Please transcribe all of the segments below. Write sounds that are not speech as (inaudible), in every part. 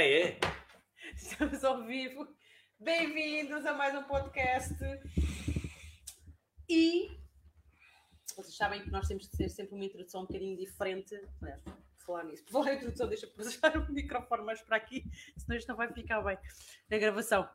é? (laughs) Estamos ao vivo. Bem-vindos a mais um podcast. E vocês sabem que nós temos que ter sempre uma introdução um bocadinho diferente. Aliás, por falar nisso, por falar em introdução, deixa eu puxar o microfone mais para aqui, senão isto não vai ficar bem na gravação.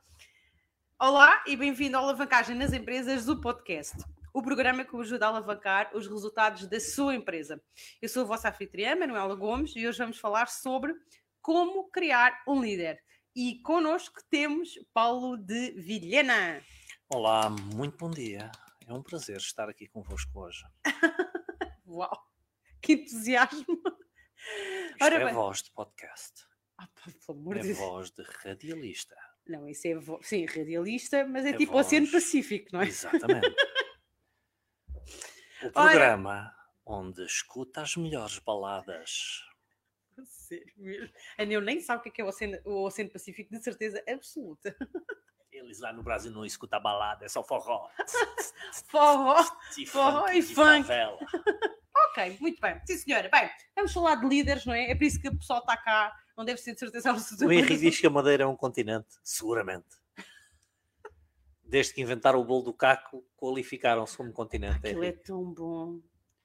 Olá e bem-vindo ao Alavancagem nas Empresas do podcast. O programa que o ajuda a alavancar os resultados da sua empresa. Eu sou a vossa anfitriã, Manuela Gomes, e hoje vamos falar sobre como criar um líder. E connosco temos Paulo de Vilhena. Olá, muito bom dia. É um prazer estar aqui convosco hoje. (laughs) Uau, que entusiasmo! Isto Ora é bem. voz de podcast. Ah, pá, pelo amor É de Deus. voz de radialista. Não, isso é vo... sim, radialista, mas é, É tipo voz. Oceano Pacífico, não é? Exatamente. (laughs) o programa onde escuta as melhores baladas. Sério mesmo. A Neu nem sabe o que é, que é o, Oceano, o Oceano Pacífico, de certeza absoluta. Eles lá no Brasil não escutam balada, é só forró. (laughs) Forró. E Forró funk e funk. Ok, muito bem. Sim, senhora. Bem, vamos falar de líderes, não é? É por isso que o pessoal está cá. Não deve ser de certeza absoluta. O Henrique diz que a Madeira é um continente. Seguramente. Desde que inventaram o bolo do caco, qualificaram-se como continente. Aquilo é Henrique. tão bom.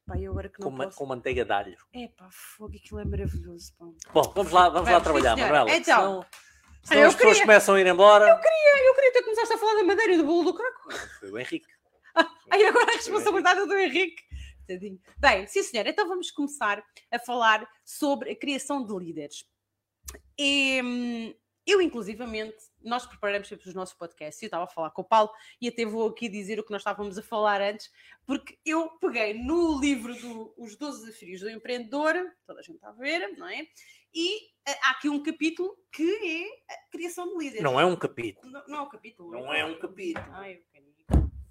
Pá, eu agora que não com, posso... com manteiga de alho. É pá, fogo, aquilo é maravilhoso, pá. Bom, vamos lá, vamos lá Vamos, trabalhar, sim. Manuela. Então, senão, senão eu as pessoas queria- começam a ir embora. Eu queria ter começado a falar da madeira e do bolo do caco. Foi o Henrique. (laughs) Aí agora a responsabilidade é do Henrique. Tadinho. Bem, sim senhora, então vamos começar a falar sobre a criação de líderes. E, hum, eu, inclusivamente, nós preparamos sempre os nossos podcasts. Eu estava a falar com o Paulo e até vou aqui dizer o que nós estávamos a falar antes, porque eu peguei no livro do Os 12 Desafios do Empreendedor, toda a gente está a ver, não é? E eh, há aqui um capítulo que é a criação de líderes. Não é um capítulo. Não, não é um capítulo. Não é um capítulo. Ai, eu.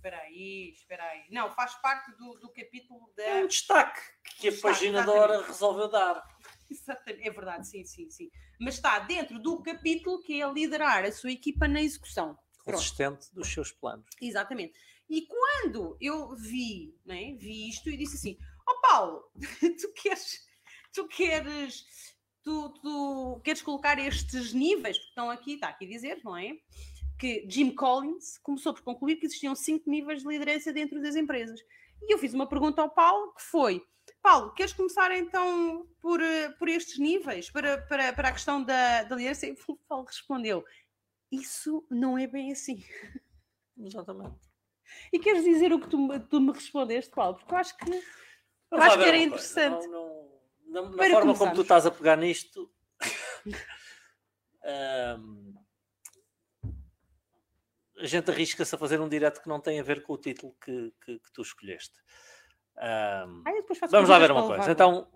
Espera aí, espera aí. Não, faz parte do, do capítulo da. É um destaque que a Destaque, paginadora exatamente. resolveu dar. (laughs) Exatamente, é verdade, sim, sim, sim. Mas está dentro do capítulo que é liderar a sua equipa na execução. Pronto. Consistente dos seus planos. Exatamente. E quando eu vi, né, vi isto e disse assim: Ó Paulo, (laughs) tu queres, tu queres, tu, tu queres colocar estes níveis que estão aqui, está aqui a dizer, não é? Que Jim Collins começou por concluir que existiam cinco níveis de liderança dentro das empresas. E eu fiz uma pergunta ao Paulo que foi: Paulo, queres começar então por, eh, por estes níveis, para, para, para a questão da, da liderança? E o Paulo respondeu: Isso não é bem assim. (laughs) Exatamente. E queres dizer o que tu, me- tu me respondeste, Paulo? Porque eu acho que. Vamos acho que era interessante. Não, não- na forma como começarmos. tu estás a pegar nisto. (laughs) ahm, a gente arrisca-se a fazer um direto que não tem a ver com o título que, que- que tu escolheste. Ahm, Ah, Vamos lá ver uma coisa. Levar. Então,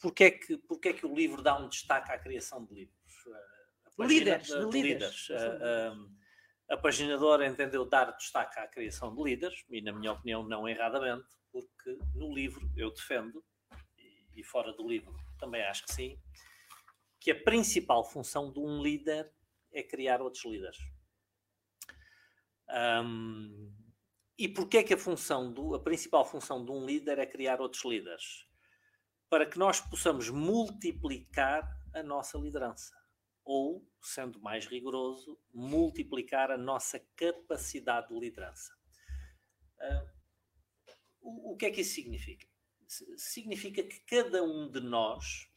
porquê é, que, porquê é que o livro dá um destaque à criação de livros? Líderes, de- de de líderes. A, a- a paginadora entendeu dar destaque à criação de líderes, e na minha opinião não erradamente, porque no livro eu defendo, e, e fora do livro também acho que sim, que a principal função de um líder é criar outros líderes. Ahm, e porquê é que a função do, a principal função de um líder é criar outros líderes? Para que nós possamos multiplicar a nossa liderança. Ou, sendo mais rigoroso, multiplicar a nossa capacidade de liderança. Ah, o, o que é que isso significa? Si- Significa que cada um de nós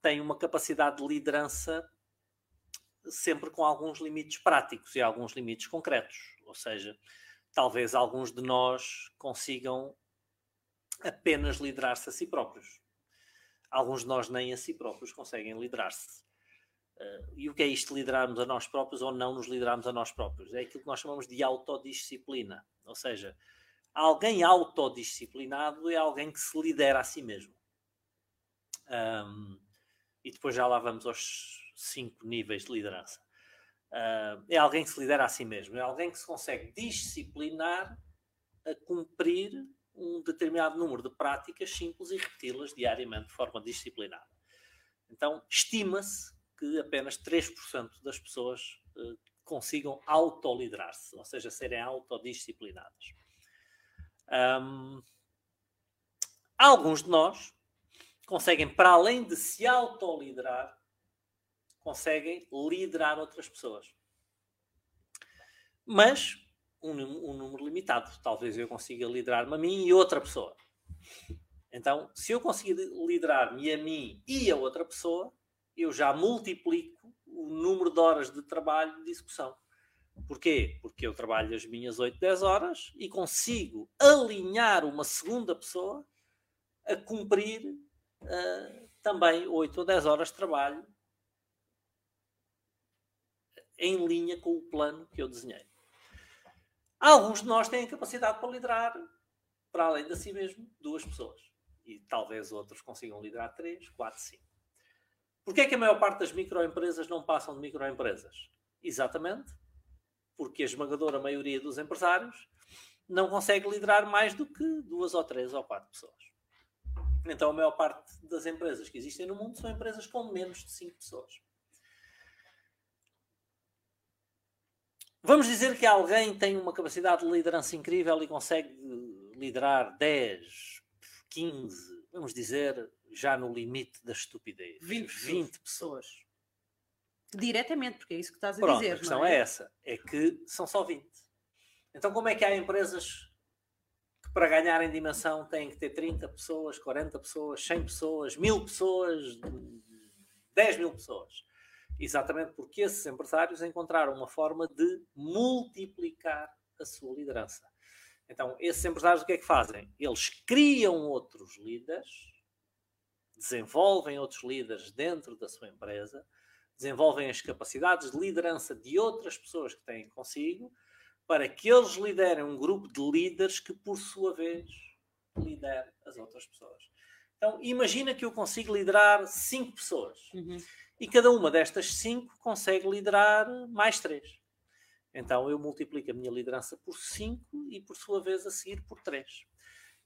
tem uma capacidade de liderança sempre com alguns limites práticos e alguns limites concretos. Ou seja, talvez alguns de nós consigam apenas liderar-se a si próprios. Alguns de nós nem a si próprios conseguem liderar-se. Eh, e o que é isto de liderarmos a nós próprios ou não nos liderarmos a nós próprios? É aquilo que nós chamamos de autodisciplina. Ou seja, alguém autodisciplinado é alguém que se lidera a si mesmo. Ahm, e depois já lá vamos aos cinco níveis de liderança. Ah, é alguém que se lidera a si mesmo, é alguém que se consegue disciplinar a cumprir um determinado número de práticas simples e repeti-las diariamente de forma disciplinada. Então, estima-se que apenas 3% das pessoas eh, consigam autoliderar-se, ou seja, serem autodisciplinadas. Ahm, alguns de nós conseguem, para além de se autoliderar, conseguem liderar outras pessoas. Mas um, um número limitado. Talvez eu consiga liderar-me a mim e outra pessoa. Então, se eu conseguir liderar-me a mim e a outra pessoa, eu já multiplico o número de horas de trabalho de execução. Porquê? Porque eu trabalho as minhas 8, 10 horas e consigo alinhar uma segunda pessoa a cumprir uh, também 8 ou 10 horas de trabalho em linha com o plano que eu desenhei. Alguns de nós têm capacidade para liderar, para além de si mesmo, duas pessoas. E talvez outros consigam liderar três, quatro, cinco. Porquê é que a maior parte das microempresas não passam de microempresas? Exatamente porque a esmagadora maioria dos empresários não consegue liderar mais do que duas ou três ou quatro pessoas. Então a maior parte das empresas que existem no mundo são empresas com menos de cinco pessoas. Vamos dizer que alguém tem uma capacidade de liderança incrível e consegue liderar 10, 15, vamos dizer, já no limite da estupidez. 20, 20 pessoas. Diretamente, porque é isso que estás a Pronto, dizer. A questão é? é? essa: é que são só 20. Então, como é que há empresas que, para ganharem dimensão, têm que ter 30 pessoas, 40 pessoas, 100 pessoas, 1000 pessoas, 10 mil pessoas? Exatamente porque esses empresários encontraram uma forma de multiplicar a sua liderança. Então, esses empresários o que é que fazem? Eles criam outros líderes, desenvolvem outros líderes dentro da sua empresa, desenvolvem as capacidades de liderança de outras pessoas que têm consigo, para que eles liderem um grupo de líderes que, por sua vez, lidere as outras pessoas. Então, imagina que eu consigo liderar cinco pessoas. Uhum e cada uma destas cinco consegue liderar mais três. Então eu multiplico a minha liderança por 5 e, por sua vez, a seguir por 3.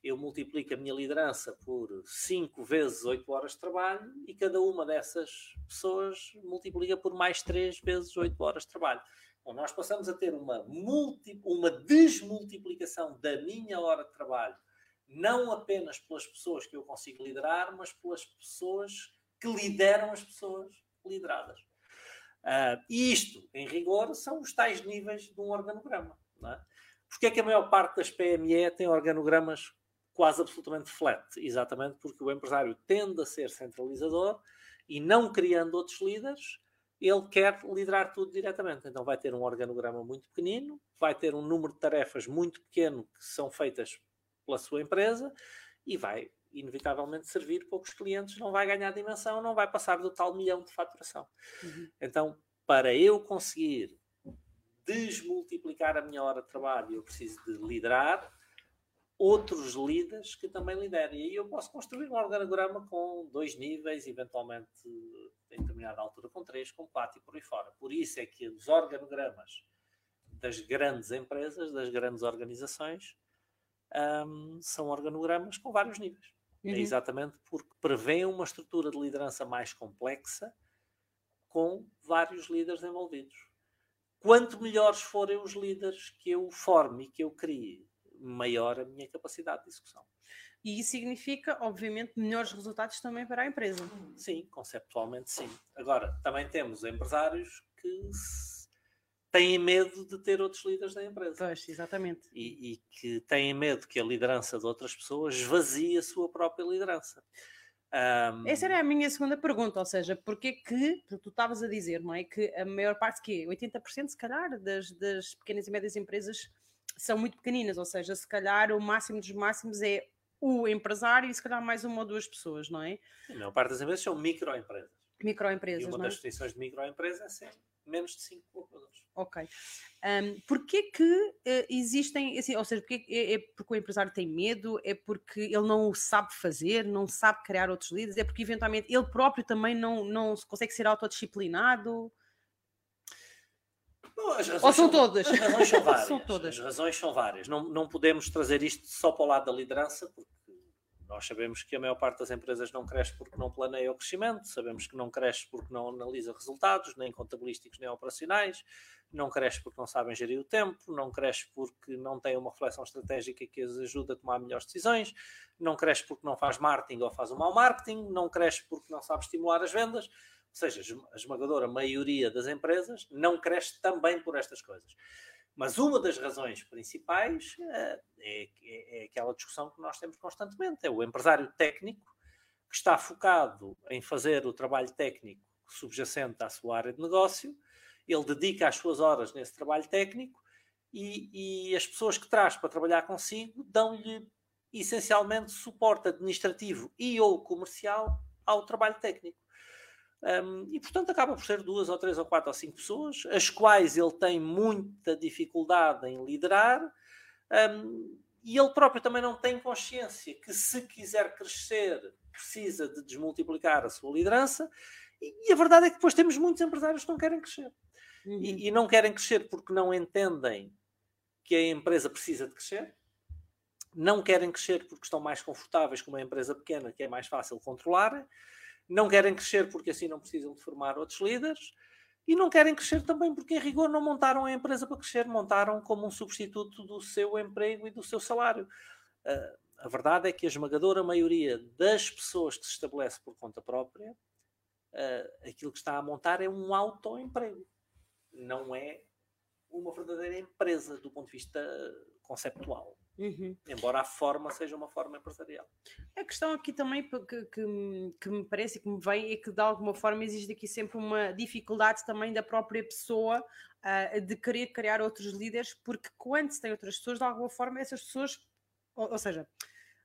Eu multiplico a minha liderança por 5 vezes 8 horas de trabalho e cada uma dessas pessoas multiplica por mais 3 vezes 8 horas de trabalho. Bom, nós passamos a ter uma, multi, uma desmultiplicação da minha hora de trabalho, não apenas pelas pessoas que eu consigo liderar, mas pelas pessoas que lideram as pessoas lideradas. Uh, e isto, em rigor, são os tais níveis de um organograma. Não é? Porque é que a maior parte das PME tem organogramas quase absolutamente flat? Exatamente porque o empresário tende a ser centralizador e não criando outros líderes, ele quer liderar tudo diretamente. Então vai ter um organograma muito pequenino, vai ter um número de tarefas muito pequeno que são feitas pela sua empresa e vai inevitavelmente servir poucos clientes, não vai ganhar dimensão, não vai passar do tal milhão de faturação. Uhum. Então, para eu conseguir desmultiplicar a minha hora de trabalho, eu preciso de liderar outros líderes que também liderem. E aí eu posso construir um organograma com dois níveis, eventualmente em determinada altura com três, com quatro e por aí fora. Por isso é que os organogramas das grandes empresas, das grandes organizações, um, são organogramas com vários níveis. É uhum. É exatamente porque prevê uma estrutura de liderança mais complexa com vários líderes envolvidos. Quanto melhores forem os líderes que eu forme e que eu crie, maior a minha capacidade de execução. E isso significa, obviamente, melhores resultados também para a empresa. Sim, conceptualmente sim. Agora, também temos empresários que têm medo de ter outros líderes da empresa. Pois, exatamente. E, e, que têm medo que a liderança de outras pessoas esvazie a sua própria liderança. Um... Essa era a minha segunda pergunta, ou seja, porque que, tu estavas a dizer, não é? Que a maior parte, que 80% se calhar, das, das pequenas e médias empresas são muito pequeninas, ou seja, se calhar o máximo dos máximos é o empresário e se calhar mais uma ou duas pessoas, não é? A maior parte das empresas são microempresas. Microempresas, e uma é? das definições de microempresa é sempre menos de 5 colaboradores. Ok. Um, porquê que uh, existem, assim, ou seja, porque é, é, porque o empresário tem medo, é porque ele não o sabe fazer, não sabe criar outros líderes, é porque eventualmente ele próprio também não, não consegue ser autodisciplinado? Ou são, todas? As razões são (laughs) várias. são todas. As razões são várias. Não, não podemos trazer isto só para o lado da liderança, porque nós sabemos que a maior parte das empresas não cresce porque não planeia o crescimento, sabemos que não cresce porque não analisa resultados, nem contabilísticos nem operacionais, não cresce porque não sabem gerir o tempo, não cresce porque não tem uma reflexão estratégica que as ajuda a tomar melhores decisões, não cresce porque não faz marketing ou faz um mau marketing, não cresce porque não sabe estimular as vendas. Ou seja, a esmagadora maioria das empresas não cresce também por estas coisas. Mas uma das razões principais é, é, é, aquela discussão que nós temos constantemente: é o empresário técnico que está focado em fazer o trabalho técnico subjacente à sua área de negócio, ele dedica as suas horas nesse trabalho técnico e, e as pessoas que traz para trabalhar consigo dão-lhe essencialmente suporte administrativo e ou comercial ao trabalho técnico. Um, e portanto acaba por ser duas ou três ou quatro ou cinco pessoas, as quais ele tem muita dificuldade em liderar, um, e ele próprio também não tem consciência que se quiser crescer precisa de desmultiplicar a sua liderança, e, e a verdade é que depois temos muitos empresários que não querem crescer. Uhum. E, e não querem crescer porque não entendem que a empresa precisa de crescer, não querem crescer porque estão mais confortáveis com uma empresa pequena que é mais fácil controlar, não querem crescer porque assim não precisam de formar outros líderes e não querem crescer também porque, em rigor, não montaram a empresa para crescer, montaram como um substituto do seu emprego e do seu salário. Uh, a verdade é que a esmagadora maioria das pessoas que se estabelece por conta própria, uh, aquilo que está a montar é um autoemprego, não é uma verdadeira empresa do ponto de vista conceptual. Uhum. Embora a forma seja uma forma empresarial. A questão aqui também que, que, que, me parece e que me vem é que de alguma forma existe aqui sempre uma dificuldade também da própria pessoa uh, de querer criar outros líderes, porque quando se tem outras pessoas, de alguma forma essas pessoas, ou, ou seja,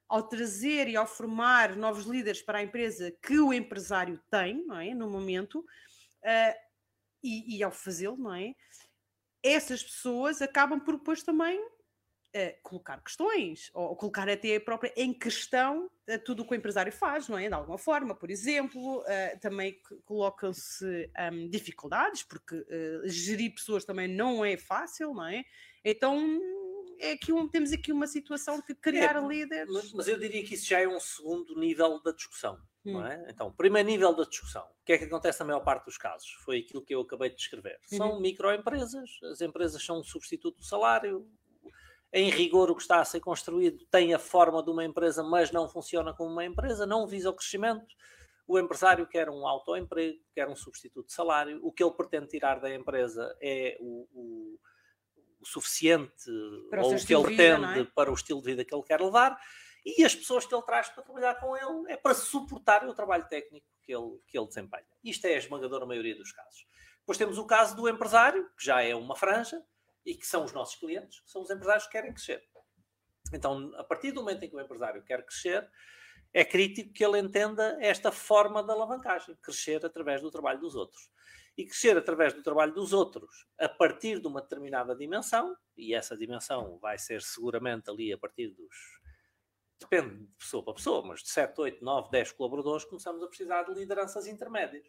ao trazer e ao formar novos líderes para a empresa que o empresário tem, não é, no momento, uh, e, e ao fazê-lo, não é? Essas pessoas acabam por depois também uh, colocar questões, ou, colocar até a própria em questão uh, tudo o que o empresário faz, não é? De alguma forma, por exemplo, uh, também colocam-se um, dificuldades, porque gerir pessoas também não é fácil, não é? Então é aqui um, temos aqui uma situação de criar é, líderes. Mas, mas, eu diria que isso já é um segundo nível da discussão. Hum. Não é? Então, primeiro nível da discussão. O que é que acontece na maior parte dos casos? Foi aquilo que eu acabei de descrever. São uhum. microempresas, as empresas são um substituto do salário, em rigor, o que está a ser construído tem a forma de uma empresa, mas não funciona como uma empresa, não visa o crescimento. O empresário quer um autoemprego, quer um substituto de salário. O que ele pretende tirar da empresa é o, o, o suficiente para ou o que ele vida, tende é? para o estilo de vida que ele quer levar. E as pessoas que ele traz para trabalhar com ele é para suportar o trabalho técnico que ele, que ele desempenha. Isto é a esmagadora maioria dos casos. Depois temos o caso do empresário, que já é uma franja, e que são os nossos clientes, são os empresários que querem crescer. Então, a partir do momento em que o empresário quer crescer, é crítico que ele entenda esta forma de alavancagem, crescer através do trabalho dos outros. E crescer através do trabalho dos outros a partir de uma determinada dimensão, e essa dimensão vai ser seguramente ali a partir dos. Depende de pessoa para pessoa, mas de 7, 8, 9, 10 colaboradores, começamos a precisar de lideranças intermédias.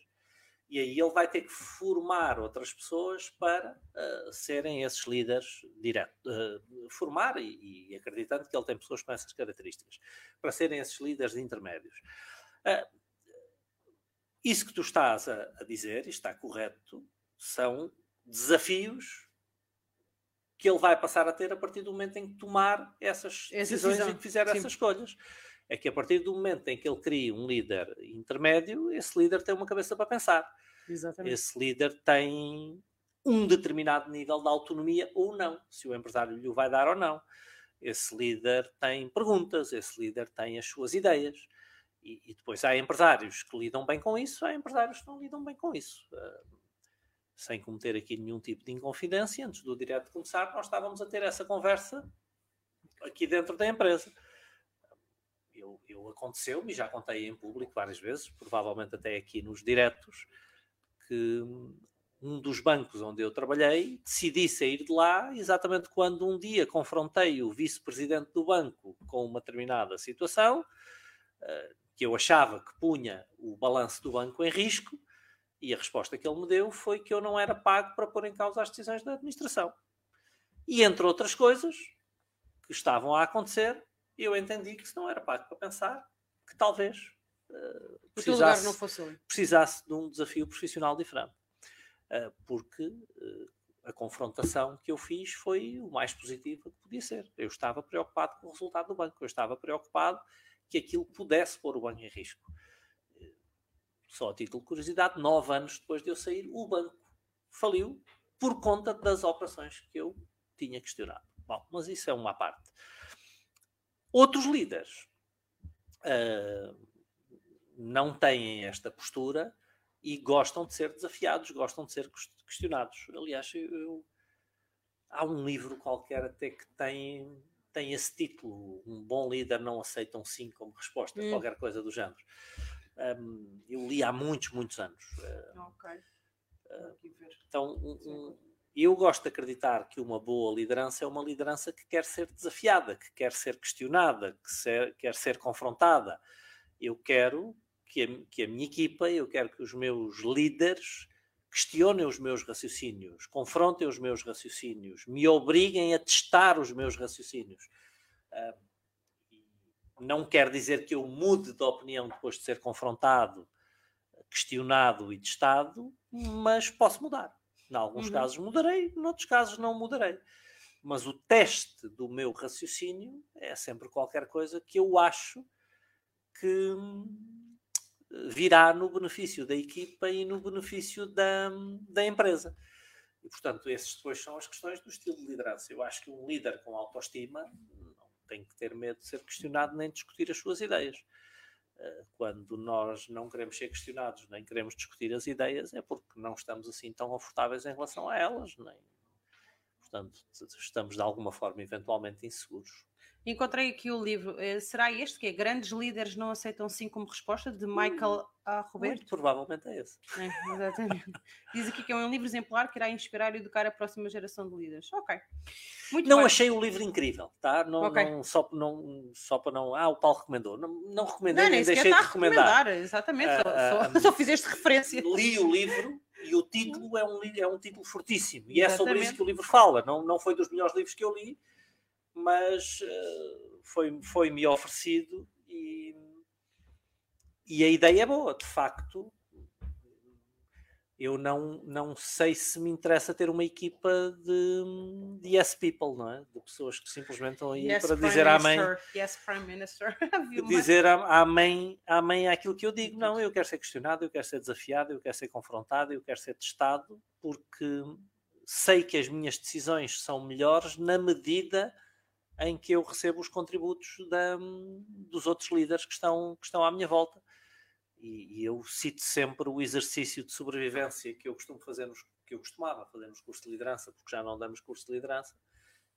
E aí ele vai ter que formar outras pessoas para uh, serem esses líderes direto. Uh, formar e, e, acreditando que ele tem pessoas com essas características, para serem esses líderes intermédios. Uh, isso que tu estás a, a dizer, e está correto, são desafios que ele vai passar a ter a partir do momento em que tomar essas decisões e que fizer Sim. essas escolhas é que a partir do momento em que ele cria um líder intermédio, esse líder tem uma cabeça para pensar. Exatamente. Esse líder tem um determinado nível de autonomia ou não, se o empresário lhe o vai dar ou não. Esse líder tem perguntas, esse líder tem as suas ideias. E, e depois há empresários que lidam bem com isso, há empresários que não lidam bem com isso. Uh, sem cometer aqui nenhum tipo de inconfidência, antes do direto começar, nós estávamos a ter essa conversa aqui dentro da empresa eu, eu aconteceu-me, já contei em público várias vezes, provavelmente até aqui nos diretos, que um dos bancos onde eu trabalhei decidi sair de lá exatamente quando um dia confrontei o vice-presidente do banco com uma determinada situação uh, que eu achava que punha o balanço do banco em risco e a resposta que ele me deu foi que eu não era pago para pôr em causa as decisões da administração. E entre outras coisas que estavam a acontecer, eu entendi que se não era pago para pensar, que talvez uh, ali. precisasse de um desafio profissional diferente. Uh, porque uh, a confrontação que eu fiz foi o mais positivo que podia ser. Eu estava preocupado com o resultado do banco, eu estava preocupado que aquilo pudesse pôr o banco em risco. Só a título de curiosidade, nove anos depois de eu sair, o banco faliu por conta das operações que eu tinha questionado. Bom, mas isso é uma parte. Outros líderes uh, não têm esta postura e gostam de ser desafiados, gostam de ser questionados. Aliás, eu, eu, há um livro qualquer até que tem, tem esse título: Um bom líder não aceita um sim como resposta, hum. qualquer coisa do género. Um, eu li há muitos, muitos anos. Ok. Uh, então, um, eu gosto de acreditar que uma boa liderança é uma liderança que quer ser desafiada, que quer ser questionada, que ser, quer ser confrontada. Eu quero que a, que a minha equipa, eu quero que os meus líderes questionem os meus raciocínios, confrontem os meus raciocínios, me obriguem a testar os meus raciocínios. Uh, não quer dizer que eu mude de opinião depois de ser confrontado, questionado e testado, mas posso mudar. Em alguns uhum. casos mudarei, em outros casos não mudarei. Mas o teste do meu raciocínio é sempre qualquer coisa que eu acho que hum, virá no benefício da equipa e no benefício da, da empresa. E, portanto, esses depois são as questões do estilo de liderança. Eu acho que um líder com autoestima não tem que ter medo de ser questionado nem discutir as suas ideias. Eh, quando nós não queremos ser questionados nem queremos discutir as ideias, é porque não estamos assim tão confortáveis em relação a elas, nem, portanto, estamos de alguma forma eventualmente inseguros. Encontrei aqui o livro, eh, será este que é Grandes Líderes Não Aceitam Sim como Resposta, de Michael A. Roberto? Muito provavelmente é esse. É, exatamente. (laughs) Diz aqui que é um livro exemplar que irá inspirar e educar a próxima geração de líderes. Ok. Muito não bem. achei o livro incrível, tá? Não, okay. não, só, não, só para não. Ah, o Paulo recomendou. Não, não recomendei, não, nem deixei de recomendar. Exatamente, uh, só, uh, só, só fizeste referência. Li o livro e o título é um, é um título fortíssimo. E Exatamente. é sobre isso que o livro fala. Não, não foi dos melhores livros que eu li, mas uh, foi, foi-me oferecido e, e a ideia é boa, de facto. Eu não, não sei se me interessa ter uma equipa de, de yes people, não é? De pessoas que simplesmente estão aí yes, para dizer à mãe. Yes, Prime Minister. (laughs) dizer à, à, mãe, à mãe aquilo que eu digo. Não, eu quero ser questionado, eu quero ser desafiado, eu quero ser confrontado, eu quero ser testado, porque sei que as minhas decisões são melhores na medida em que eu recebo os contributos da, dos outros líderes que estão, que estão à minha volta. E, e, eu cito sempre o exercício de sobrevivência que eu costumo fazer nos, que eu costumava fazer nos cursos de liderança, porque já não damos curso de liderança,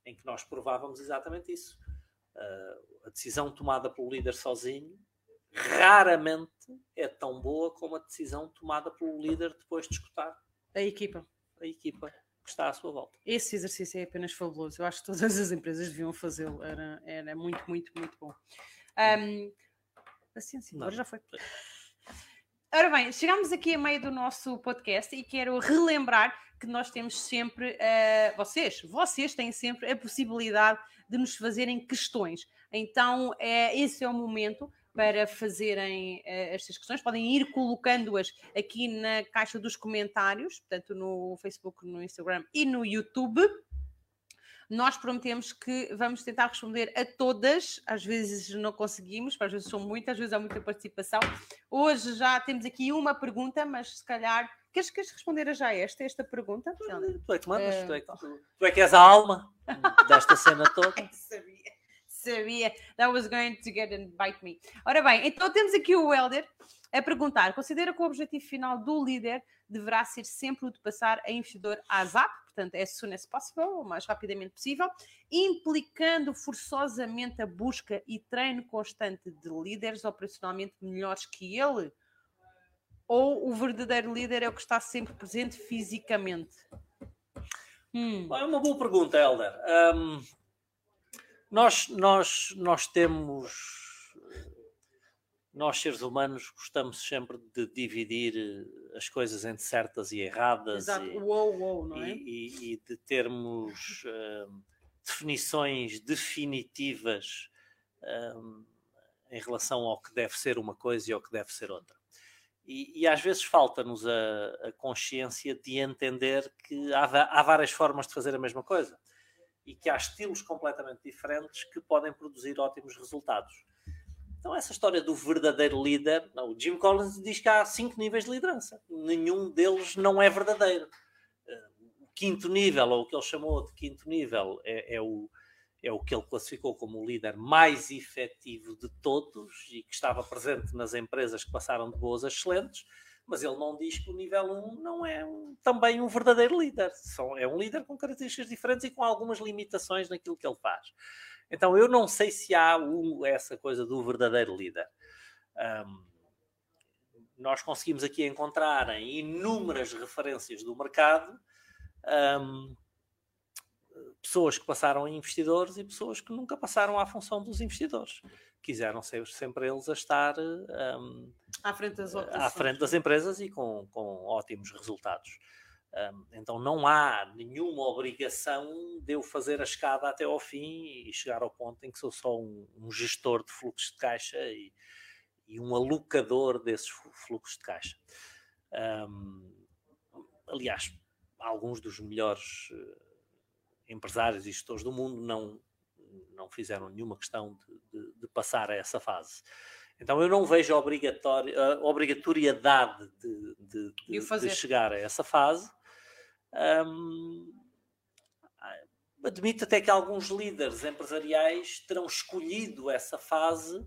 em que nós provávamos exatamente isso. Uh, a decisão tomada pelo líder sozinho raramente é tão boa como a decisão tomada pelo líder depois de escutar a equipa. A equipa que está à sua volta. Esse exercício é apenas fabuloso. Eu acho que todas as empresas deviam fazê-lo. Era, era muito, muito, muito bom. Um, paciência, agora já foi. Ora bem, chegamos aqui a meio do nosso podcast e quero relembrar que nós temos sempre, uh, vocês, vocês têm sempre a possibilidade de nos fazerem questões. Então, é, esse é o momento para fazerem uh, estas questões. Podem ir colocando-as aqui na caixa dos comentários, portanto, no Facebook, no Instagram e no YouTube. Nós prometemos que vamos tentar responder a todas, às vezes não conseguimos, às vezes são muitas, às vezes há muita participação. Hoje já temos aqui uma pergunta, mas se calhar. Queres, queres responder a já esta, esta pergunta? Tu é que mandas, uh, tu, é que, tu, tu é que és a alma desta cena (laughs) toda. Sabia sabia. That was going to get and bite me. Ora bem, então temos aqui o Helder a perguntar: considera que o objetivo final do líder deverá ser sempre o de passar a investidor ASAP, portanto, as soon as possible, o mais rapidamente possível, implicando forçosamente a busca e treino constante de líderes operacionalmente melhores que ele? Ou o verdadeiro líder é o que está sempre presente fisicamente? Hum. É uma boa pergunta, Helder. Um, nós, nós, nós temos, nós seres humanos gostamos sempre de dividir as coisas entre certas e erradas. Exato, e, uou, uou, não é? E, e de termos uh, definições definitivas um, em relação ao que deve ser uma coisa e ao que deve ser outra. E, e às vezes falta-nos a, a, consciência de entender que há, há várias formas de fazer a mesma coisa e que há estilos completamente diferentes que podem produzir ótimos resultados. Então, essa história do verdadeiro líder, o Jim Collins diz que há cinco níveis de liderança, nenhum deles não é verdadeiro. Eh, o quinto nível, ou o que ele chamou de quinto nível, é, é o, é o que ele classificou como o líder mais efetivo de todos e que estava presente nas empresas que passaram de boas a excelentes, mas ele não diz que o nível 1 não é um, também um verdadeiro líder. São, é um líder com características diferentes e com algumas limitações naquilo que ele faz. Então eu não sei se há um, essa coisa do verdadeiro líder. Um, nós conseguimos aqui encontrar inúmeras referências do mercado um, pessoas que passaram a investidores e pessoas que nunca passaram à função dos investidores. Quiseram ser sempre eles a estar um, à, frente das, à frente das empresas e com, com ótimos resultados. Um, então não há nenhuma obrigação de eu fazer a escada até ao fim e chegar ao ponto em que sou só um, um gestor de fluxos de caixa e, e, um alocador desses fluxos de caixa. Um, aliás, alguns dos melhores uh, empresários e gestores do mundo não, não fizeram nenhuma questão de, de, de passar a essa fase. Então eu não vejo a, obrigatoriedade de, de, de, chegar a essa fase. Um, admito até que alguns líderes empresariais terão escolhido essa fase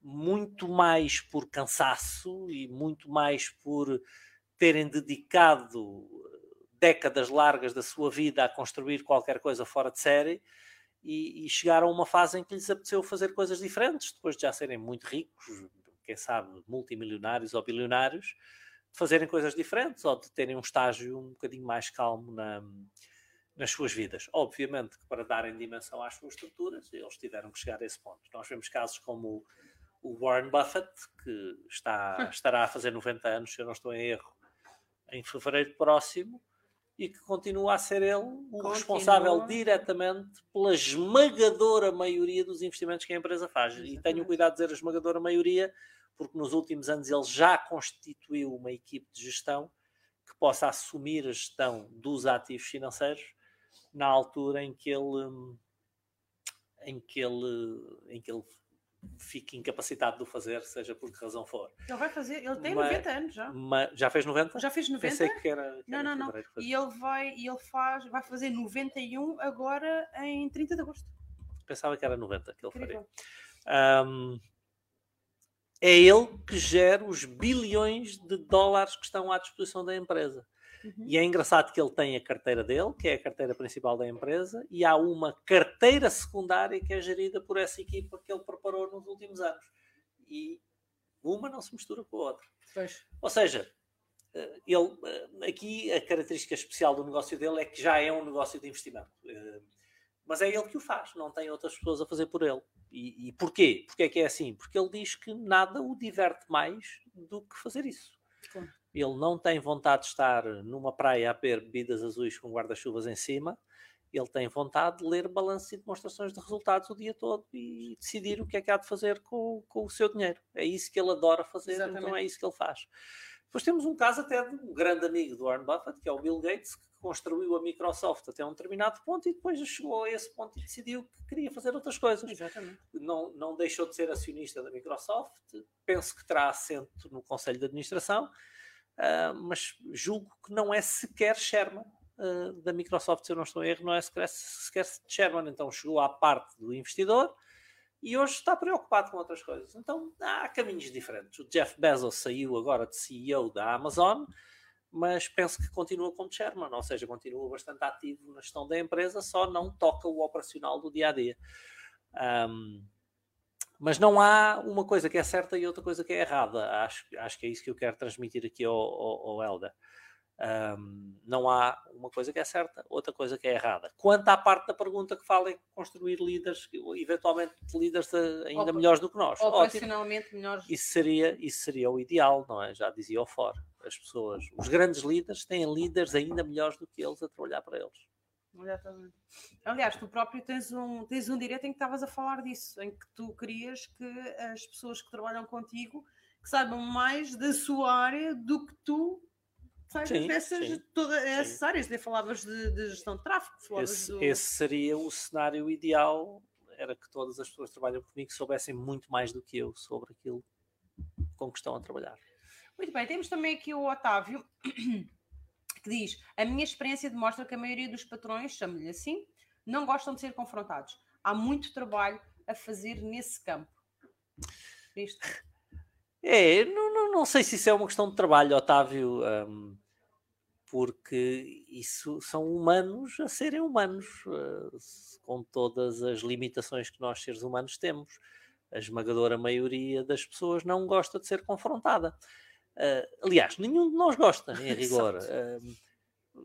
muito mais por cansaço e muito mais por terem dedicado décadas largas da sua vida a construir qualquer coisa fora de série e, e chegaram a uma fase em que lhes apeteceu fazer coisas diferentes, depois de já serem muito ricos, quem sabe multimilionários ou bilionários, de fazerem coisas diferentes ou de terem um estágio um bocadinho mais calmo na, nas suas vidas. Obviamente que para darem dimensão às suas estruturas, eles tiveram que chegar a esse ponto. Nós vemos casos como o Warren Buffett, que está, estará a fazer 90 anos, se eu não estou em erro, em fevereiro próximo, e que continua a ser ele o continua. responsável diretamente pela esmagadora maioria dos investimentos que a empresa faz. Exatamente. E tenho cuidado de dizer a esmagadora maioria, porque nos últimos anos ele já constituiu uma equipe de gestão que possa assumir a gestão dos ativos financeiros na altura em que ele em que ele em que ele fique incapacitado de o fazer, seja por que razão for. Ele vai fazer, ele tem mas, 90 anos já. Mas, já fez 90? Já fez 90? Pensei que era. Que não, era não, não. E ele vai, ele faz, vai fazer 91 agora em 30 de agosto. Pensava que era 90 que ele Incrível. faria. Um, é ele que gera os bilhões de dólares que estão à disposição da empresa. Uhum. E é engraçado que ele tem a carteira dele, que é a carteira principal da empresa, e há uma carteira secundária que é gerida por essa equipa que ele preparou nos últimos anos. E uma não se mistura com a outra. Pois. Ou seja, eh, ele, eh, aqui a característica especial do negócio dele é que já é um negócio de investimento. Eh, mas é ele que o faz, não tem outras pessoas a fazer por ele. E, e porquê? Porque é que é assim? Porque ele diz que nada o diverte mais do que fazer isso. Ele não tem vontade de estar numa praia a beber bebidas azuis com guarda-chuvas em cima. Ele tem vontade de ler balanços e demonstrações de resultados o dia todo e decidir o que é que há de fazer com, com o seu dinheiro. É isso que ele adora fazer, Exatamente. então é isso que ele faz. Depois temos um caso até de um grande amigo do Warren Buffett, que é o Bill Gates, que construiu a Microsoft até um determinado ponto e depois chegou a esse ponto e decidiu que queria fazer outras coisas. Exatamente. Não, não deixou de ser acionista da Microsoft, penso que terá assento no Conselho de Administração uh, mas julgo que não é sequer Sherman uh, da Microsoft, se eu não estou em erro, não é sequer, sequer Sherman. Então chegou à parte do investidor e hoje está preocupado com outras coisas. Então há caminhos diferentes. O Jeff Bezos saiu agora de CEO da Amazon, mas penso que continua como chairman, ou seja, continua bastante ativo na gestão da empresa, só não toca o operacional do dia a dia. Um, mas não há uma coisa que é certa e outra coisa que é errada. Acho, acho que é isso que eu quero transmitir aqui ao, ao, ao Helder. Um, não há uma coisa que é certa, outra coisa que é errada. Quanto à parte da pergunta que fala em construir líderes, eventualmente líderes de, ainda Opa, melhores do que nós. Operacionalmente Ótimo. melhores. Isso seria, isso seria o ideal, não é? Já dizia o For. As pessoas, os grandes líderes têm líderes ainda melhores do que eles a trabalhar para eles. Exatamente. Aliás, tu próprio tens um, tens um direito em que estavas a falar disso, em que tu querias que as pessoas que trabalham contigo que saibam mais da sua área do que tu saibas sim, dessas, sim, todas essas sim. áreas. Falavas de, de, gestão de tráfego. Esse, do... esse seria o cenário ideal, era que todas as pessoas que trabalham comigo soubessem muito mais do que eu sobre aquilo com que estão a trabalhar. Muito bem, temos também aqui o Otávio que diz: A minha experiência demonstra que a maioria dos patrões, chamo-lhe assim, não gostam de ser confrontados. Há muito trabalho a fazer nesse campo. Isto. É, não, não, não sei se isso é uma questão de trabalho, Otávio, um, porque isso são humanos a serem humanos, uh, com todas as limitações que nós seres humanos temos. A esmagadora maioria das pessoas não gosta de ser confrontada. Uh, aliás, nenhum de nós gosta, em (laughs) rigor. Uh,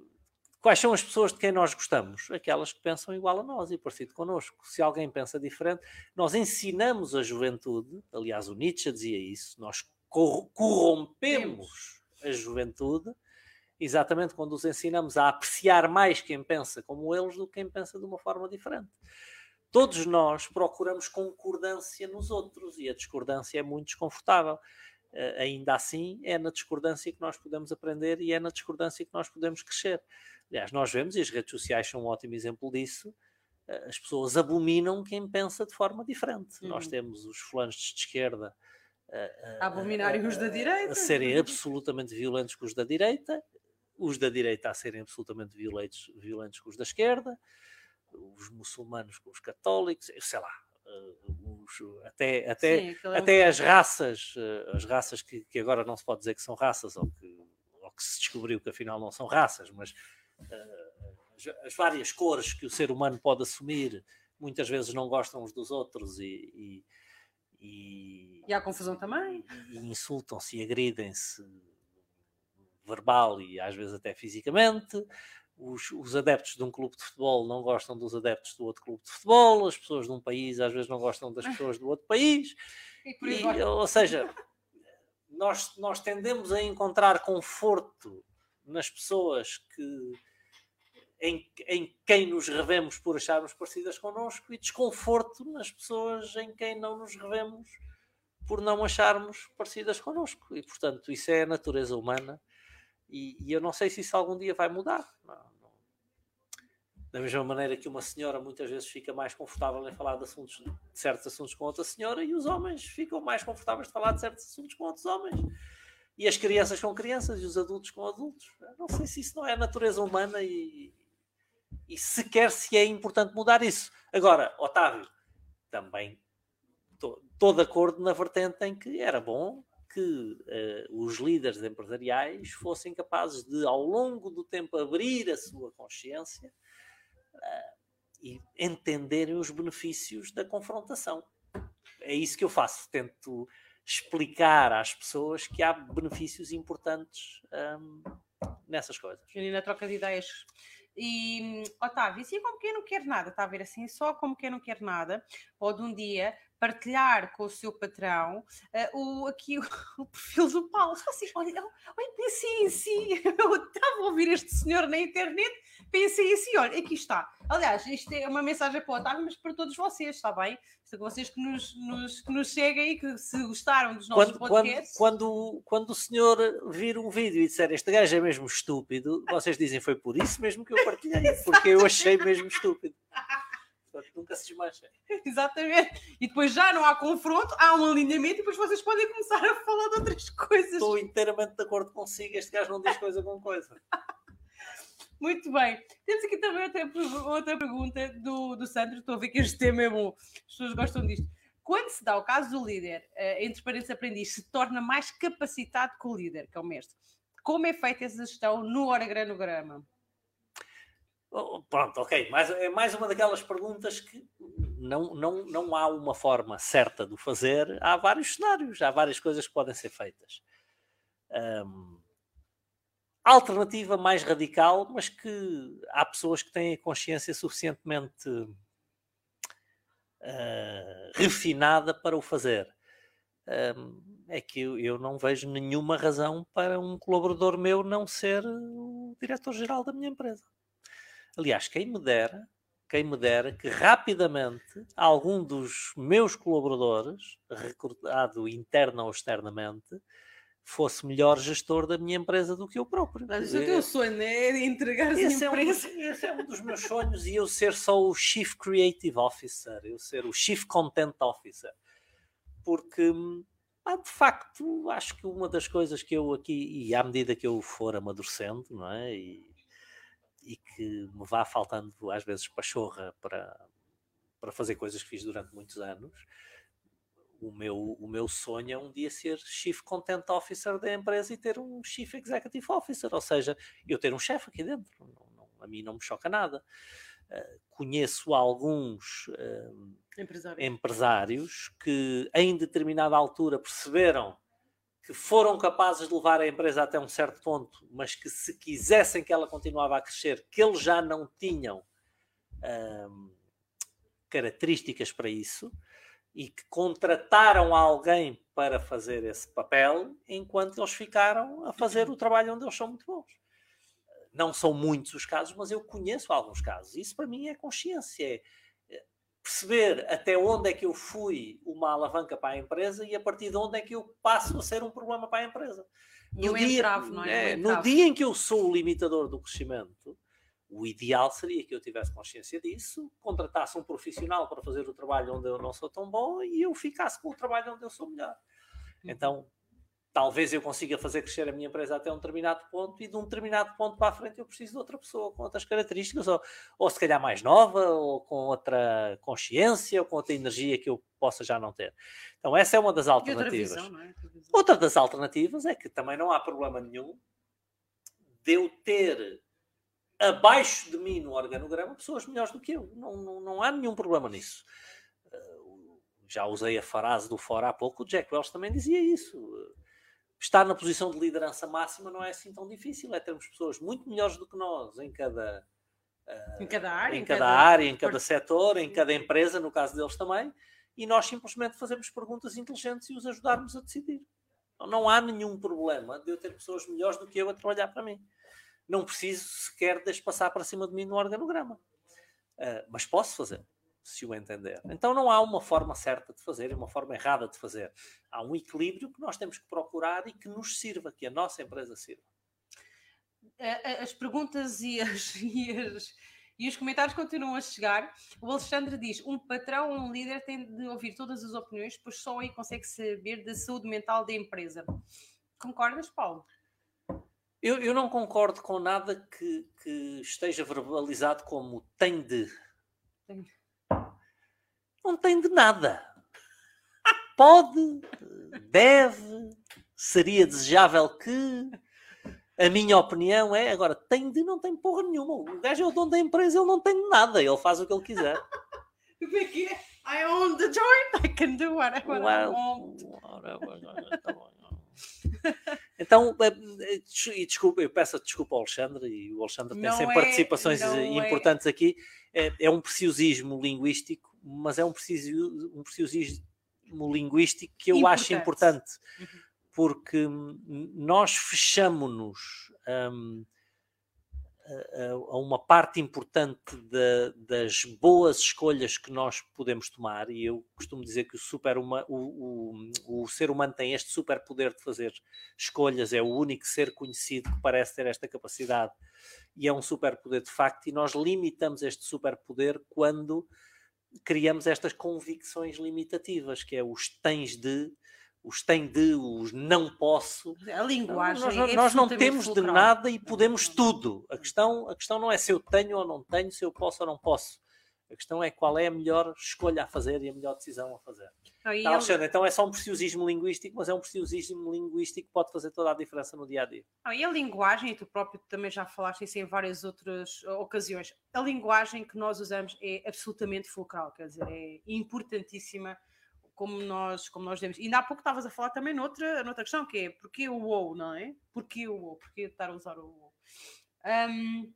quais são as pessoas de quem nós gostamos? Aquelas que pensam igual a nós e parecido connosco. Se alguém pensa diferente, nós ensinamos a juventude, aliás, o Nietzsche dizia isso, nós corrompemos a juventude exatamente quando os ensinamos a apreciar mais quem pensa como eles do que quem pensa de uma forma diferente. Todos nós procuramos concordância nos outros e a discordância é muito desconfortável. Eh, ainda assim é na discordância que nós podemos aprender e é na discordância que nós podemos crescer. Aliás, nós vemos, e as redes sociais são um ótimo exemplo disso, eh, as pessoas abominam quem pensa de forma diferente. Uhum. Nós temos os fulanos de esquerda a, a abominarem os da direita, a serem absolutamente violentos com os da direita, os da direita a serem absolutamente violentos, violentos com os da esquerda, os muçulmanos com os católicos, sei lá, os, até, até, Sim, é até as raças, eh, as raças que, que, agora não se pode dizer que são raças, ou que, ou que se descobriu que afinal não são raças, mas uh, as, as, várias cores que o ser humano pode assumir, muitas vezes não gostam uns dos outros e, e, e, e há confusão também. E, insultam-se e agridem-se verbal e às vezes até fisicamente os, os, adeptos de um clube de futebol não gostam dos adeptos do outro clube de futebol, as pessoas de um país às vezes não gostam das pessoas do outro país. (laughs) E, ou seja, nós, nós tendemos a encontrar conforto nas pessoas que em, em quem nos revemos por acharmos parecidas connosco e desconforto nas pessoas em quem não nos revemos por não acharmos parecidas connosco. E portanto, isso é a natureza humana e, e, eu não sei se isso algum dia vai mudar. Não, não. Da mesma maneira que uma senhora muitas vezes fica mais confortável em falar de, assuntos, de certos assuntos com outra senhora e os homens ficam mais confortáveis de falar de certos assuntos com outros homens. E as crianças com crianças e os adultos com adultos. não sei se isso não é a natureza humana e, e sequer se é importante mudar isso. Agora, Otávio, também estou de acordo na vertente em que era bom que uh, os líderes empresariais fossem capazes de, ao longo do tempo, abrir a sua consciência uh, e entenderem os benefícios da confrontação. É isso que eu faço. Tento explicar às pessoas que há benefícios importantes um, nessas coisas. E na troca de ideias. E, Otávio, assim como quem não quer nada, está a ver assim, só como quem não quer nada, pode um dia partilhar com o seu patrão uh, o, aqui o, (laughs) o, perfil do Paulo. Só assim, olha, olha, pensei em si, (laughs) eu estava a ouvir este senhor na internet, pensei assim, olha, aqui está. Aliás, isto é uma mensagem para o Otávio, mas para todos vocês, está bem? Para vocês que nos, nos, que nos seguem e que se gostaram dos nossos quando, podcasts. Quando, quando, quando o senhor vir um vídeo e disser este gajo é mesmo estúpido, vocês dizem foi por isso mesmo que eu partilhei, (laughs) porque eu achei mesmo estúpido nunca se desmancha. (laughs) Exatamente. E depois já não há confronto, há um alinhamento e depois vocês podem começar a falar de outras (laughs) coisas. Estou inteiramente de acordo consigo, este gajo não diz coisa com coisa. (laughs) Muito bem. Temos aqui também outra, outra pergunta do, do Sandro. Estou a ver que este tema é bom. As pessoas gostam disto. Quando se dá o caso do líder, uh, entre parênteses aprendiz, se torna mais capacitado que o líder, que é o mestre. Como é feita essa gestão no organograma? Oh, pronto, ok. Mais, é mais uma daquelas perguntas que não, não, não há uma forma certa de o fazer. Há vários cenários, há várias coisas que podem ser feitas. Um, alternativa mais radical, mas que há pessoas que têm a consciência suficientemente uh, refinada para o fazer. Um, é que eu, eu, não vejo nenhuma razão para um colaborador meu não ser o diretor-geral da minha empresa. Aliás, quem me dera, quem me dera que rapidamente algum dos meus colaboradores, recrutado interna ou externamente, fosse melhor gestor da minha empresa do que eu próprio. Mas o teu sonho é entregar a empresa. É um, (laughs) esse é um dos meus sonhos e eu ser só o Chief Creative Officer, eu ser o Chief Content Officer. Porque, de facto, acho que uma das coisas que eu aqui, e à medida que eu for amadurecendo, não é? E, e que me vá faltando às vezes pachorra para, para fazer coisas que fiz durante muitos anos, o meu, o meu sonho é um dia ser Chief Content Officer da empresa e ter um Chief Executive Officer, ou seja, eu ter um chefe aqui dentro. Não, não, a mim não me choca nada. Uh, conheço alguns uh, Empresário. empresários que, em determinada altura, perceberam que foram capazes de levar a empresa até um certo ponto, mas que se quisessem que ela continuava a crescer, que eles já não tinham uh, características para isso e que contrataram alguém para fazer esse papel, enquanto eles ficaram a fazer o trabalho onde eles são muito bons. Não são muitos os casos, mas eu conheço alguns casos. Isso para mim é consciência, é perceber até onde é que eu fui uma alavanca para a empresa e a partir de onde é que eu passo a ser um problema para a empresa. No, dia, entrave, não é? é no dia em que eu sou o limitador do crescimento, o ideal seria que eu tivesse consciência disso, contratasse um profissional para fazer o trabalho onde eu não sou tão bom e eu ficasse com o trabalho onde eu sou melhor. Uhum. Então, talvez eu consiga fazer crescer a minha empresa até um determinado ponto e de um determinado ponto para a frente eu preciso de outra pessoa com outras características, ou, ou se calhar mais nova, ou com outra consciência, ou com outra energia que eu possa já não ter. Então, essa é uma das alternativas. Outra, visão, é? outra das alternativas é que também não há problema nenhum de eu ter abaixo de mim no organograma pessoas melhores do que eu. Não, não, não há nenhum problema nisso. Uh, já usei a frase do fora há pouco, o Jack Welch também dizia isso. Estar na posição de liderança máxima não é assim tão difícil, é termos pessoas muito melhores do que nós em cada, uh, em cada área, em cada, cada área, em cada setor, em cada empresa, no caso deles também, e nós simplesmente fazemos perguntas inteligentes e os ajudarmos a decidir. Não, não há nenhum problema de eu ter pessoas melhores do que eu a trabalhar para mim não preciso sequer de passar para cima de mim no organograma. Uh, mas posso fazer, se o entender. Então não há uma forma certa de fazer e uma forma errada de fazer. Há um equilíbrio que nós temos que procurar e que nos sirva, que a nossa empresa sirva. As perguntas e, as, (laughs) e, as, e os comentários continuam a chegar. O Alexandre diz: um patrão ou um líder tem de ouvir todas as opiniões, pois só aí consegue saber da saúde mental da empresa. Concordas, Paulo? Eu, eu não concordo com nada que, que esteja verbalizado como tem de. Não tem de nada. Pode, deve, seria desejável que. A minha opinião é, agora, tem de, não tem porra nenhuma. O gajo é o dono da empresa, ele não tem de nada, ele faz o que ele quiser. Como é que é? I own the joint, I can do whatever well, I want. Tá. Então, eh, eh, e desculpa, eu peço desculpa ao Alexandre, e o Alexandre tem não sempre é, participações é. importantes é. aqui. É, é, um preciosismo linguístico, mas é um, preciso, um preciosismo linguístico que eu importante. acho importante, uhum. porque nós fechamos-nos. Um, a uma parte importante das boas escolhas que nós podemos tomar, e eu costumo dizer que o, super o, o, o ser humano tem este super poder de fazer escolhas, é o único ser conhecido que parece ter esta capacidade, e é um super poder de facto, e nós limitamos este super poder quando criamos estas convicções limitativas, que é os tens de os tem de, os não posso. A linguagem. Nós, nós, é nós não temos fulcral. de nada e podemos tudo. A questão, a questão não é se eu tenho ou não tenho, se eu posso ou não posso. A questão é qual é a melhor escolha a fazer e a melhor decisão a fazer. tá, Alexandre, então é só um preciosismo linguístico, mas é um preciosismo linguístico que pode fazer toda a diferença no dia a dia. e a linguagem, e tu próprio também já falaste isso em várias outras ocasiões, a linguagem que nós usamos é absolutamente fulcral, quer dizer, é importantíssima como nós, como nós demos. E ainda há pouco estavas a falar também noutra, noutra questão, que é porquê o WoW, não é? Porquê o WoW? Porquê estar a usar o WoW? Um,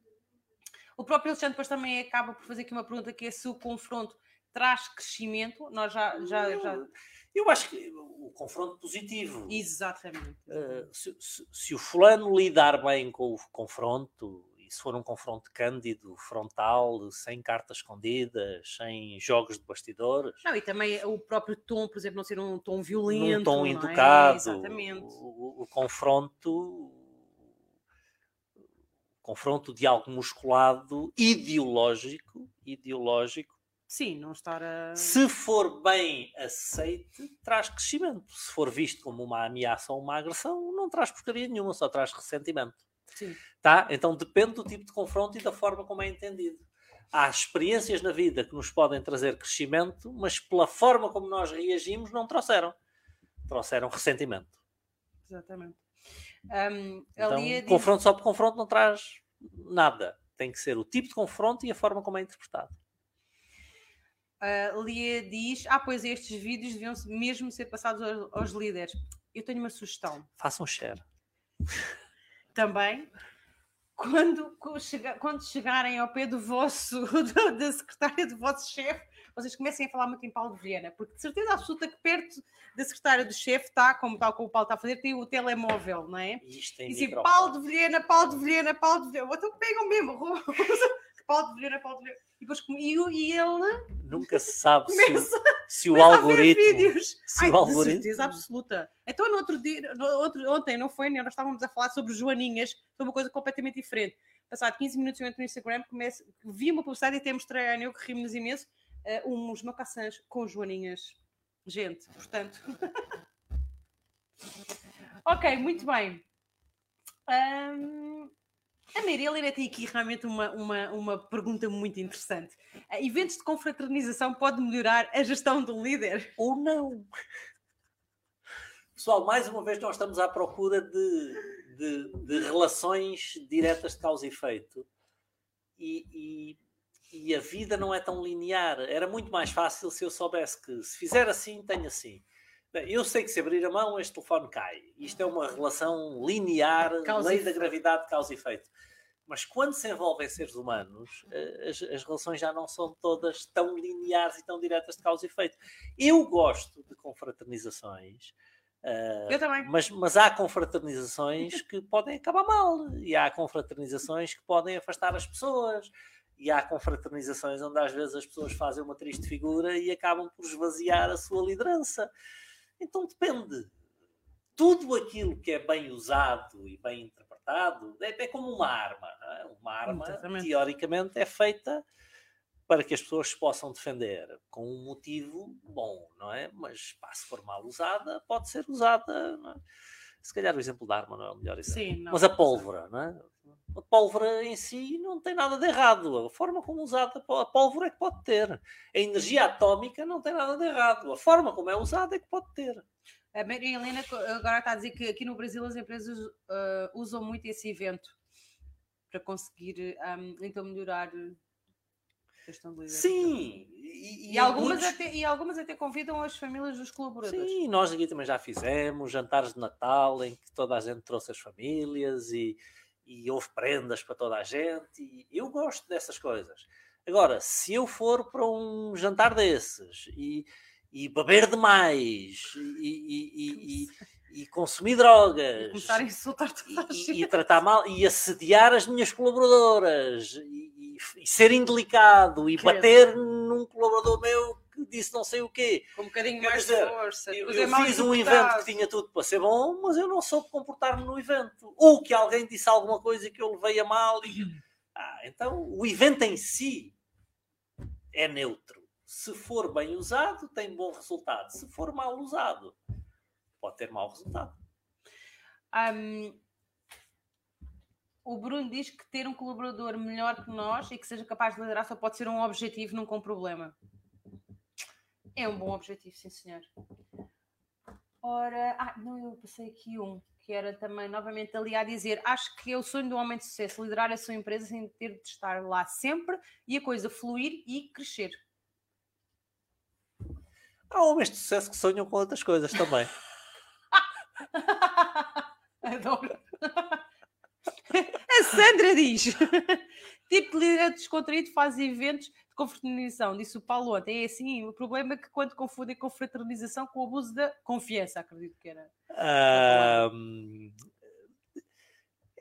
o próprio Alexandre depois também acaba por fazer aqui uma pergunta que é se o confronto traz crescimento. Nós já... já, já... Eu acho que o confronto positivo. Exatamente. Uh, se, se, se, o fulano lidar bem com o confronto, e se for um confronto cândido, frontal, sem cartas escondidas, sem jogos de bastidores. Não, e também o próprio tom, por exemplo, não ser um tom violento. Um tom é? educado. Exatamente. O, o, o confronto confronto de algo musculado, ideológico, ideológico. Sim, não estar a. Se for bem aceite, traz crescimento. Se for visto como uma ameaça ou uma agressão, não traz porcaria nenhuma, só traz ressentimento. Sim. Tá? Então depende do tipo de confronto e da forma como é entendido. Há experiências na vida que nos podem trazer crescimento, mas pela forma como nós reagimos, não trouxeram. Trouxeram ressentimento. Exatamente. Um, Então, ali diz- confronto só por confronto não traz nada. Tem que ser o tipo de confronto e a forma como é interpretado. a Lia diz: Ah, pois estes vídeos deviam mesmo ser passados aos, aos líderes. Eu tenho uma sugestão. Façam share. também quando, quando chegarem ao pé do vosso (laughs) da secretária do vosso chefe, vocês comecem a falar muito em Paulo de Viena, porque de certeza absoluta que perto da secretária do chefe está, como tal como o Paulo está a fazer, tem o telemóvel, não é? Isto tem E microfone. Paulo de Vilhena, Paulo de Vilhena, Paulo de Vilhena. Então pegam mesmo. (laughs) Paulo de Vilhena, Paulo de Vilhena. E, depois, e, e ele Nunca se sabe se, o- se o (laughs) algoritmo. vídeos. Se Ai, o de algoritmo. certeza absoluta. Então, no outro dia, no outro, ontem, não foi? Nós estávamos a falar sobre Joaninhas, sobre uma coisa completamente diferente. Passado 15 minutos eu entro no Instagram, começo, vi uma publicidade e até mostrei a Anil, que rimos imenso, eh, uns mocassins com Joaninhas. Gente, portanto. (laughs) ok, muito bem. Ahm, a Maria tem aqui realmente uma, uma, uma pergunta muito interessante. Eh, Eventos de confraternização podem melhorar a gestão um líder? Ou não. Pessoal, mais uma vez nós estamos à procura de, de, de relações diretas de causa e efeito. E, e- e a vida não é tão linear. Era muito mais fácil se eu soubesse que se fizer assim, tenho assim. Eu sei que se abrir a mão, este telefone cai. Isto é uma relação linear, Causa lei da gravidade, causa e efeito. Mas quando se envolvem seres humanos, eh, as, as relações já não são todas tão lineares e tão diretas de causa e efeito. Eu gosto de confraternizações, eh, Eu também. mas, mas há confraternizações que podem acabar mal, e há confraternizações que podem afastar as pessoas, e há confraternizações onde às vezes as pessoas fazem uma triste figura e acabam por esvaziar a sua liderança. Então depende. Tudo aquilo que é bem usado e bem interpretado é, é como uma arma. é? Uma arma, Exatamente. teoricamente, é feita para que as pessoas se possam defender com um motivo bom, não é? Mas pá, se for mal usada, pode ser usada. não é? Se calhar o exemplo da arma não é o melhor exemplo. Sim, não. Mas a pólvora, não é? A pólvora em si não tem nada de errado. A forma como usada a pólvora é que pode ter. A energia atómica não tem nada de errado. A forma como é usada é que pode ter. A Maria Helena agora está a dizer que aqui no Brasil as empresas ah, usam muito esse evento para conseguir ahm, então melhorar questão do. Sim. E, E, algumas muitos- até, e algumas até convidam as famílias dos colaboradores. Sim, nós aqui também já fizemos jantares de Natal em que toda a gente trouxe as famílias e, e houve prendas para toda a gente. E eu gosto dessas coisas. Agora, se eu for para um jantar desses e, e beber demais e, e- e- e- e (laughs) consumir drogas e, e- e tratar mal e assediar as minhas colaboradoras e, e- ser indelicado e bater num colaborador meu que disse não sei o quê. Com um bocadinho Quer mais dizer, de força. Eu, eu é mal fiz um evento que tinha tudo para ser bom, mas eu não soube comportar-me no evento. Ou que alguém disse alguma coisa que eu levei a mal. E... Ah, então, o evento em si é neutro. Se for bem usado, tem bom resultado. Se for mal usado, pode ter mau resultado. Ahm, o Bruno diz que ter um colaborador melhor que nós e que seja capaz de liderar só pode ser um objetivo, nunca um problema. É um bom objetivo, sim senhor. Ora, ah, não, eu passei aqui um, que era também, novamente, ali a dizer: acho que é o sonho do homem de sucesso, liderar a sua empresa sem ter de estar lá sempre e a coisa fluir e crescer. Há homens de sucesso que sonham com outras coisas também. (laughs) Adoro. (laughs) A Sandra diz: (laughs) tipo de líder descontraído faz eventos de confraternização. Disse o Paulo ontem. É assim, o problema é que quando confundem confraternização com o abuso da confiança, acredito que era.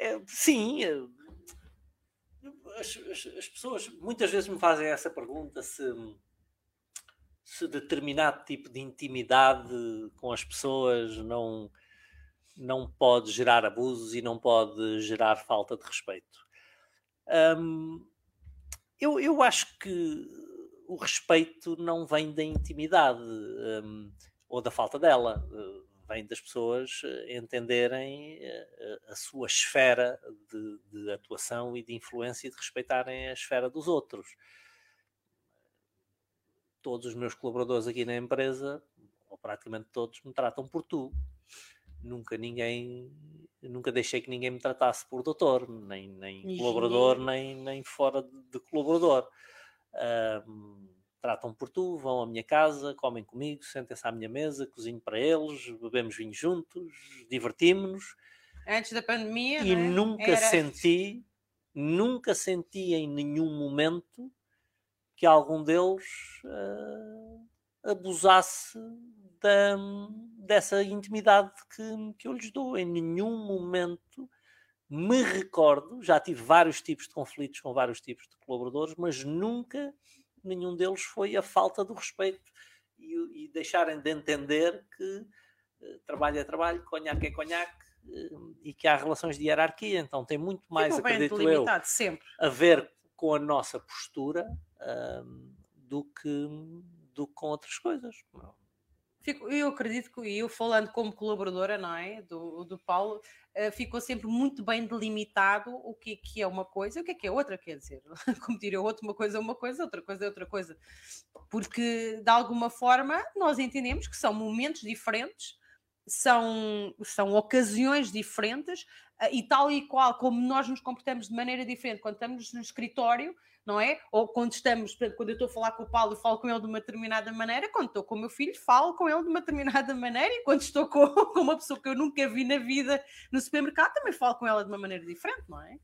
É, sim, as, as, as, pessoas muitas vezes me fazem essa pergunta se, se determinado tipo de intimidade com as pessoas não, não pode gerar abusos e não pode gerar falta de respeito. Um, eu, eu acho que o respeito não vem da intimidade um, ou da falta dela vem das pessoas eh, entenderem eh, a, sua esfera de, de, atuação e de influência e de respeitarem a esfera dos outros. Todos os meus colaboradores aqui na empresa, ou praticamente todos, me tratam por tu. Nunca ninguém, nunca deixei que ninguém me tratasse por doutor, nem, nem colaborador, nem, nem fora de, de colaborador. Um, tratam por tu, vão à minha casa, comem comigo, sentem-se à minha mesa, cozinho para eles, bebemos vinho juntos, divertimos-nos. Antes da pandemia, e é? nunca Era... senti, nunca senti em nenhum momento que algum deles uh, abusasse da, dessa intimidade que, que eu lhes dou. Em nenhum momento me recordo, já tive vários tipos de conflitos com vários tipos de colaboradores, mas nunca nenhum deles foi a falta do respeito e, e deixarem de entender que uh, trabalho é trabalho, conhaque é conhaque uh, e que há relações de hierarquia. Então tem muito mais, acredito eu, sempre. a ver com a nossa postura uh, do, que, do que com outras coisas. Fico, eu acredito que eu falando como colaboradora, não é, do, do Paulo, uh, ficou sempre muito bem delimitado o que, que é uma coisa e o que é que é outra, quer dizer, (laughs) como diria outro, uma coisa é uma coisa, outra coisa é outra coisa, porque de alguma forma nós entendemos que são momentos diferentes, são, são ocasiões diferentes uh, e tal e qual como nós nos comportamos de maneira diferente quando estamos no escritório, não é? Ou quando estamos, quando eu estou a falar com o Paulo, falo com ele de uma determinada maneira, quando estou com o meu filho, falo com ele de uma determinada maneira, e quando estou com, (laughs) com uma pessoa que eu nunca vi na vida no supermercado, também falo com ela de uma maneira diferente, não é?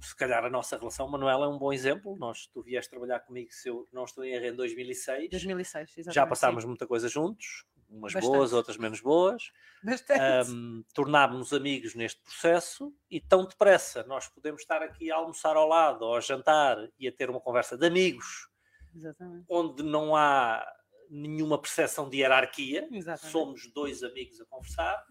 Se calhar a nossa relação, Manuela, é um bom exemplo. Nós, tu vieste trabalhar comigo, se eu não estou em erro, em 2006. 2006, exatamente. Já passámos sim. muita coisa juntos, umas Bastante. boas, outras menos boas. Um, Tornámos-nos amigos neste processo e tão depressa nós podemos estar aqui a almoçar ao lado, ou a jantar e a ter uma conversa de amigos, Exatamente. onde não há nenhuma percepção de hierarquia, Exatamente. somos dois amigos a conversar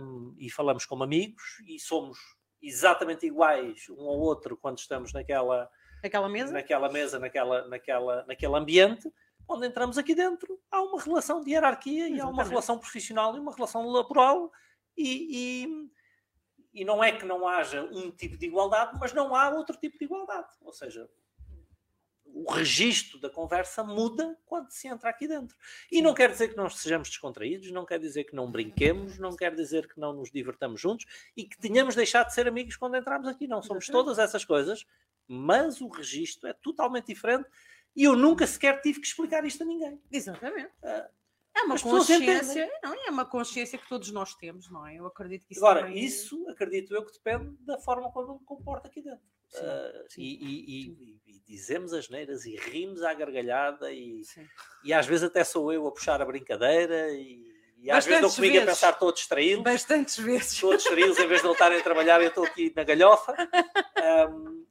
um, e falamos como amigos e somos exatamente iguais um ao outro quando estamos naquela, naquela mesa, naquela mesa, naquela, naquela, naquele ambiente onde entramos aqui dentro, há uma relação de hierarquia Exatamente. e há uma relação profissional e uma relação laboral e, e, e, não é que não haja um tipo de igualdade, mas não há outro tipo de igualdade. Ou seja, o registro da conversa muda quando se entra aqui dentro. E não quer dizer que não sejamos descontraídos, não quer dizer que não brinquemos, não quer dizer que não nos divertamos juntos e que tenhamos deixado de ser amigos quando entramos aqui. Não somos todas essas coisas, mas o registro é totalmente diferente e eu nunca sequer tive que explicar isto a ninguém. Exatamente. Uh, é uma consciência, não, é uma consciência que todos nós temos, não é? Eu acredito que isso Agora, também... isso acredito eu que depende da forma como eu me comporto aqui dentro. Sim, uh, sim, e, e, sim. E, e, dizemos as neiras e rimos à gargalhada e, e às vezes até sou eu a puxar a brincadeira e, e às vezes dou comigo vezes. a pensar estou distraído. Bastantes vezes. Estou distraído em vez de não estarem a trabalhar eu estou aqui na galhofa. (laughs) Um,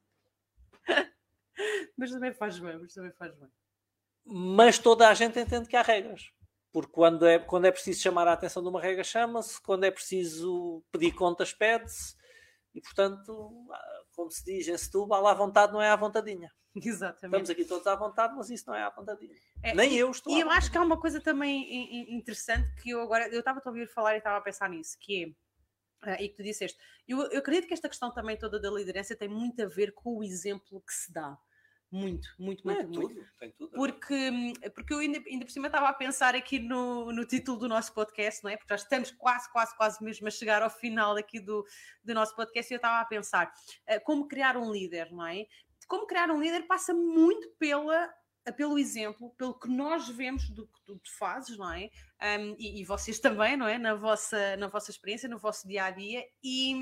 (laughs) mas também faz bem, mas também faz bem. Mas toda a gente entende que há regras. Porque quando é, quando é preciso chamar a atenção de uma regra, chama-se. Quando é preciso pedir contas, pede-se. E, portanto, como se diz em Setúbal, à vontade não é à vontadinha. (laughs) Exatamente. Estamos aqui todos à vontade, mas isso não é à vontadinha. É, Nem e, eu estou E eu acho que há uma coisa também interessante que eu agora... Eu estava a ouvir falar e estava a pensar nisso, que é Uh, e que tu disseste. Eu, eu acredito que esta questão também toda da liderança tem muito a ver com o exemplo que se dá. Muito, muito, muito, é, muito. Tudo, tem tudo. Porque, porque eu ainda, ainda por cima estava a pensar aqui no, no título do nosso podcast, não é? Porque já estamos quase, quase, quase mesmo a chegar ao final aqui do, do nosso podcast e eu estava a pensar uh, como criar um líder, não é? Como criar um líder passa muito pela pelo exemplo, pelo que nós vemos do que tu, fazes, não é? Um, e, e, vocês também, não é? Na vossa, na vossa experiência, no vosso dia a dia, e,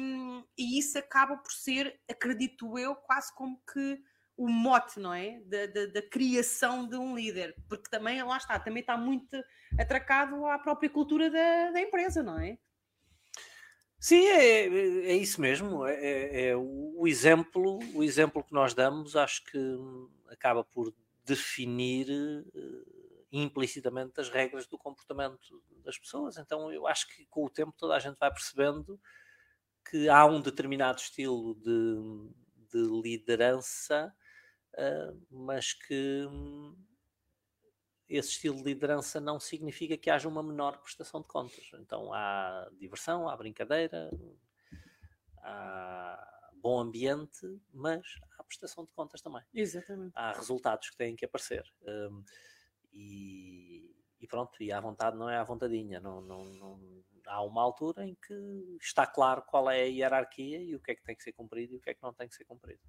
e isso acaba por ser, acredito eu, quase como que o mote, não é? Da, da, da, criação de um líder, porque também, lá está, também está muito atracado à própria cultura da, da empresa, não é? Sim, é, é isso mesmo. É, é, é, o exemplo, o exemplo que nós damos, acho que acaba por definir uh, implicitamente as regras do comportamento das pessoas. Então, eu acho que com o tempo toda a gente vai percebendo que há um determinado estilo de, de liderança, uh, mas que hum, esse estilo de liderança não significa que haja uma menor prestação de contas. Então há diversão, há brincadeira, há bom ambiente, mas prestação de contas também. Exatamente. Há resultados que têm que aparecer. Um, e, e, pronto, e à vontade não é à vontadinha. Não, não, não, há uma altura em que está claro qual é a hierarquia e o que é que tem que ser cumprido e o que é que não tem que ser cumprido.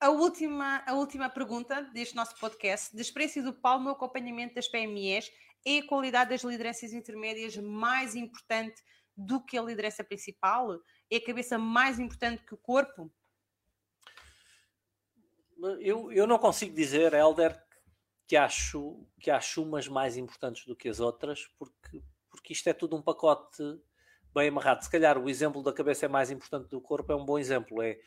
A última, a última pergunta deste nosso podcast, da experiência do Paulo no acompanhamento das PMEs, é a qualidade das lideranças intermédias mais importante do que a liderança principal? É a cabeça mais importante que o corpo? Eu, eu não consigo dizer, Helder, que acho, que acho umas mais importantes do que as outras, porque, porque isto é tudo um pacote bem amarrado. Se calhar o exemplo da cabeça é mais importante do corpo é um bom exemplo. É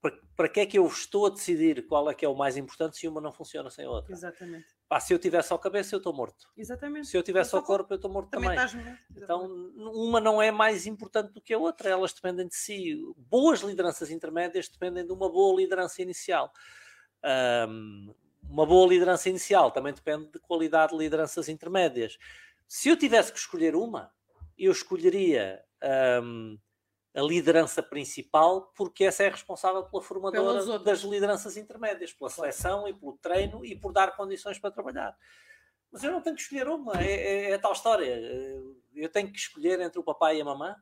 para, para que é que eu estou a decidir qual é que é o mais importante se uma não funciona sem a outra? Exatamente. Pá, se eu tiver só a cabeça, eu estou morto. Exatamente. Se eu tiver só o corpo, eu estou morto também. também. Então, uma não é mais importante do que a outra, elas dependem de si. Boas lideranças intermédias dependem de uma boa liderança inicial. Um, uma boa liderança inicial também depende de qualidade de lideranças intermédias. Se eu tivesse que escolher uma, eu escolheria. Um, a liderança principal, porque essa é responsável pela formadora das lideranças intermédias, pela seleção e pelo treino e por dar condições para trabalhar. Mas eu não tenho que escolher uma, é, é, é a tal história. Eu tenho que escolher entre o papai e a mamã.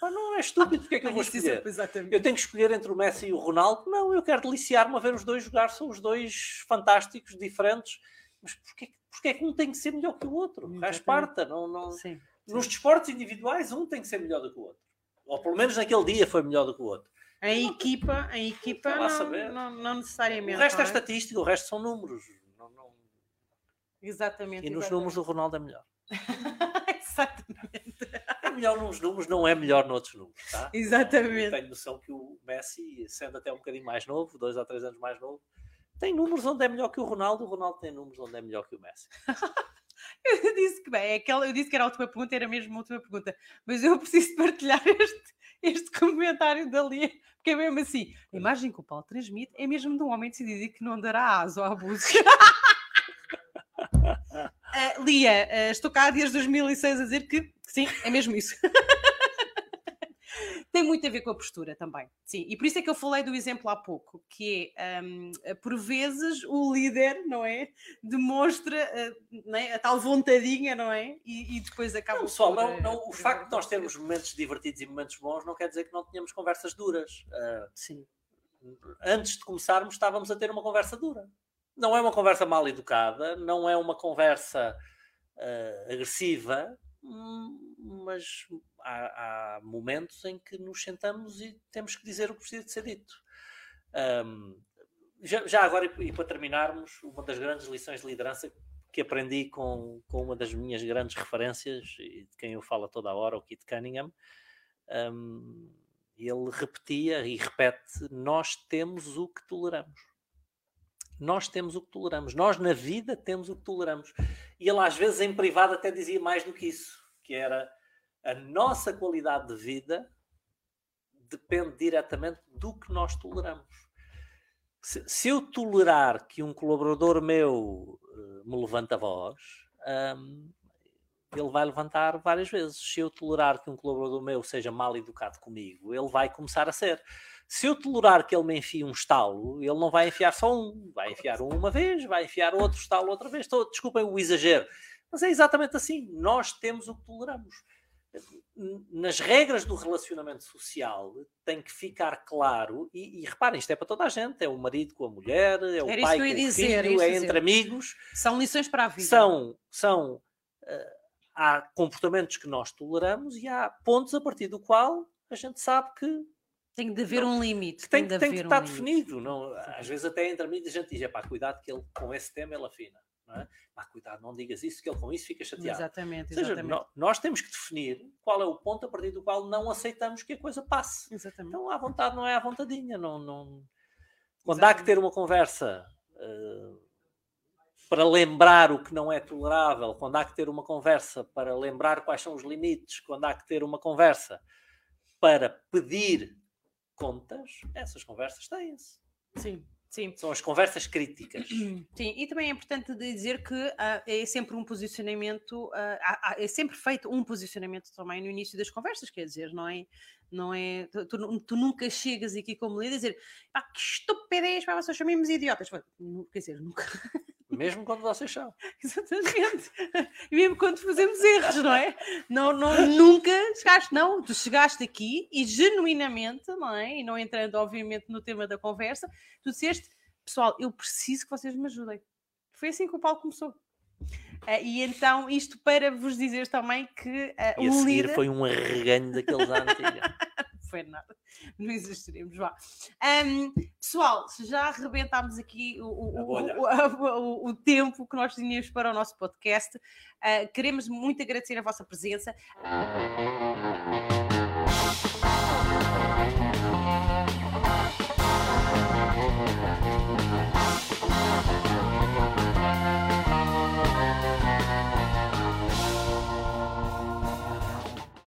Ah, não é estúpido, porque é que eu (laughs) vou escolher? Eu tenho que escolher entre o Messi e o Ronaldo? Não, eu quero deliciar-me a ver os dois jogar, são os dois fantásticos, diferentes. Mas porquê, porquê é que um tem que ser melhor que o outro? Faz parte. Não, não... Sim, sim. Nos desportos individuais, um tem que ser melhor do que o outro. Ou pelo menos naquele dia foi melhor do que o outro. A equipa, a equipa não, não, não, necessariamente. O resto é, é estatística, o resto são números. Não, não... Exatamente. E nos exatamente. números o Ronaldo é melhor. (laughs) exatamente. É melhor nos números, não é melhor noutros números. Tá? Exatamente. Eu tenho noção que o Messi, sendo até um bocadinho mais novo, dois ou três anos mais novo, tem números onde é melhor que o Ronaldo, o Ronaldo tem números onde é melhor que o Messi. (laughs) (laughs) Eu disse que bem, é aquela, eu disse que era a última pergunta, era mesmo a última pergunta, mas eu (laughs) preciso partilhar este, este comentário dali, porque é mesmo assim: a imagem que o Paulo transmite é mesmo de um homem decidido que não dará aso ao abuso. uh, Lia, uh, estou cá desde 2006 a dizer que sim, é mesmo isso. (laughs) tem muito a ver com a postura também. Sim, e por isso é que eu falei do exemplo há pouco, que é, um, por vezes, o líder, não é? Demonstra uh, não é? a tal vontadinha, não é? E, e depois acaba. Não, pessoal, não, não, o facto de nós termos momentos divertidos e momentos bons não quer dizer que não tenhamos conversas duras. Uh, Sim. Antes de começarmos, estávamos a ter uma conversa dura. Não é uma conversa mal educada, não é uma conversa uh, agressiva, hum, mas há, há, momentos em que nos sentamos e temos que dizer o que precisa de ser dito. Um, já, já, agora, e, para terminarmos, uma das grandes lições de liderança que aprendi com, com uma das minhas grandes referências, e de quem eu falo toda a hora, o Kit Cunningham, um, ele repetia e repete: Nós temos o que toleramos. Nós temos o que toleramos. Nós, na vida, temos o que toleramos. E ele, às vezes, em privado, até dizia mais do que isso, que era a nossa qualidade de vida depende diretamente do que nós toleramos. Se, se eu tolerar que um colaborador meu uh, me levanta a voz, um, ele vai levantar várias vezes. Se eu tolerar que um colaborador meu seja mal educado comigo, ele vai começar a ser. Se eu tolerar que ele me enfie um estalo, ele não vai enfiar só um, vai enfiar um uma vez, vai enfiar outro estalo outra vez. Estou, desculpem o exagero, mas é exatamente assim. Nós temos o que toleramos nas regras do relacionamento social tem que ficar claro, e, e, reparem, isto é para toda a gente: é o marido com a mulher, é o Era pai com o dizer, filho, é dizer. entre amigos. São lições para a vida. São, são uh, há comportamentos que nós toleramos e há pontos a partir do qual a gente sabe que. Tem de haver um limite. Tem, tem, tem que estar um definido. Não, às vezes, até entre amigos, a gente diz: é pá, cuidado que ele com esse tema ele afina. Não é? Cuidado, não digas isso, que ele com isso fica chateado. Exatamente, Ou seja, exatamente. nó- nós temos que definir qual é o ponto a partir do qual não aceitamos que a coisa passe. Exatamente. Então, à vontade não é à vontadinha. Não, não... Quando há que Exatamente. ter uma conversa eh, para lembrar o que não é tolerável, quando há que ter uma conversa para lembrar quais são os limites, quando há que ter uma conversa para pedir contas, essas conversas têm-se. Sim, sim. São as conversas críticas. (clears throat) Sim, e também é importante dizer que ah, é sempre um posicionamento, ah, há- é sempre feito um posicionamento também no início das conversas, quer dizer, não é? Não é tu, tu tu nunca chegas aqui como líder a dizer pá, que estupidez, pá, vocês chamem-me idiotas. Quer dizer, nunca. Mesmo quando vocês são. (laughs) Exatamente. E mesmo quando fazemos erros, não é? Não, não, nunca chegaste, não. Tu chegaste aqui e genuinamente, não é? E não entrando, obviamente, no tema da conversa, tu disseste, pessoal, eu preciso que vocês me ajudem. Foi assim que o Paulo começou. Ah, e então, isto para vos dizer também que ah, E seguir líder foi um arreganho daqueles antiga. Foi nada, (laughs) não existiremos, vá. Ahm, pessoal, já arrebentámos aqui o, (laughs) o- o- o- tempo que nós tínhamos para o nosso podcast. Ah, queremos muito agradecer a vossa presença.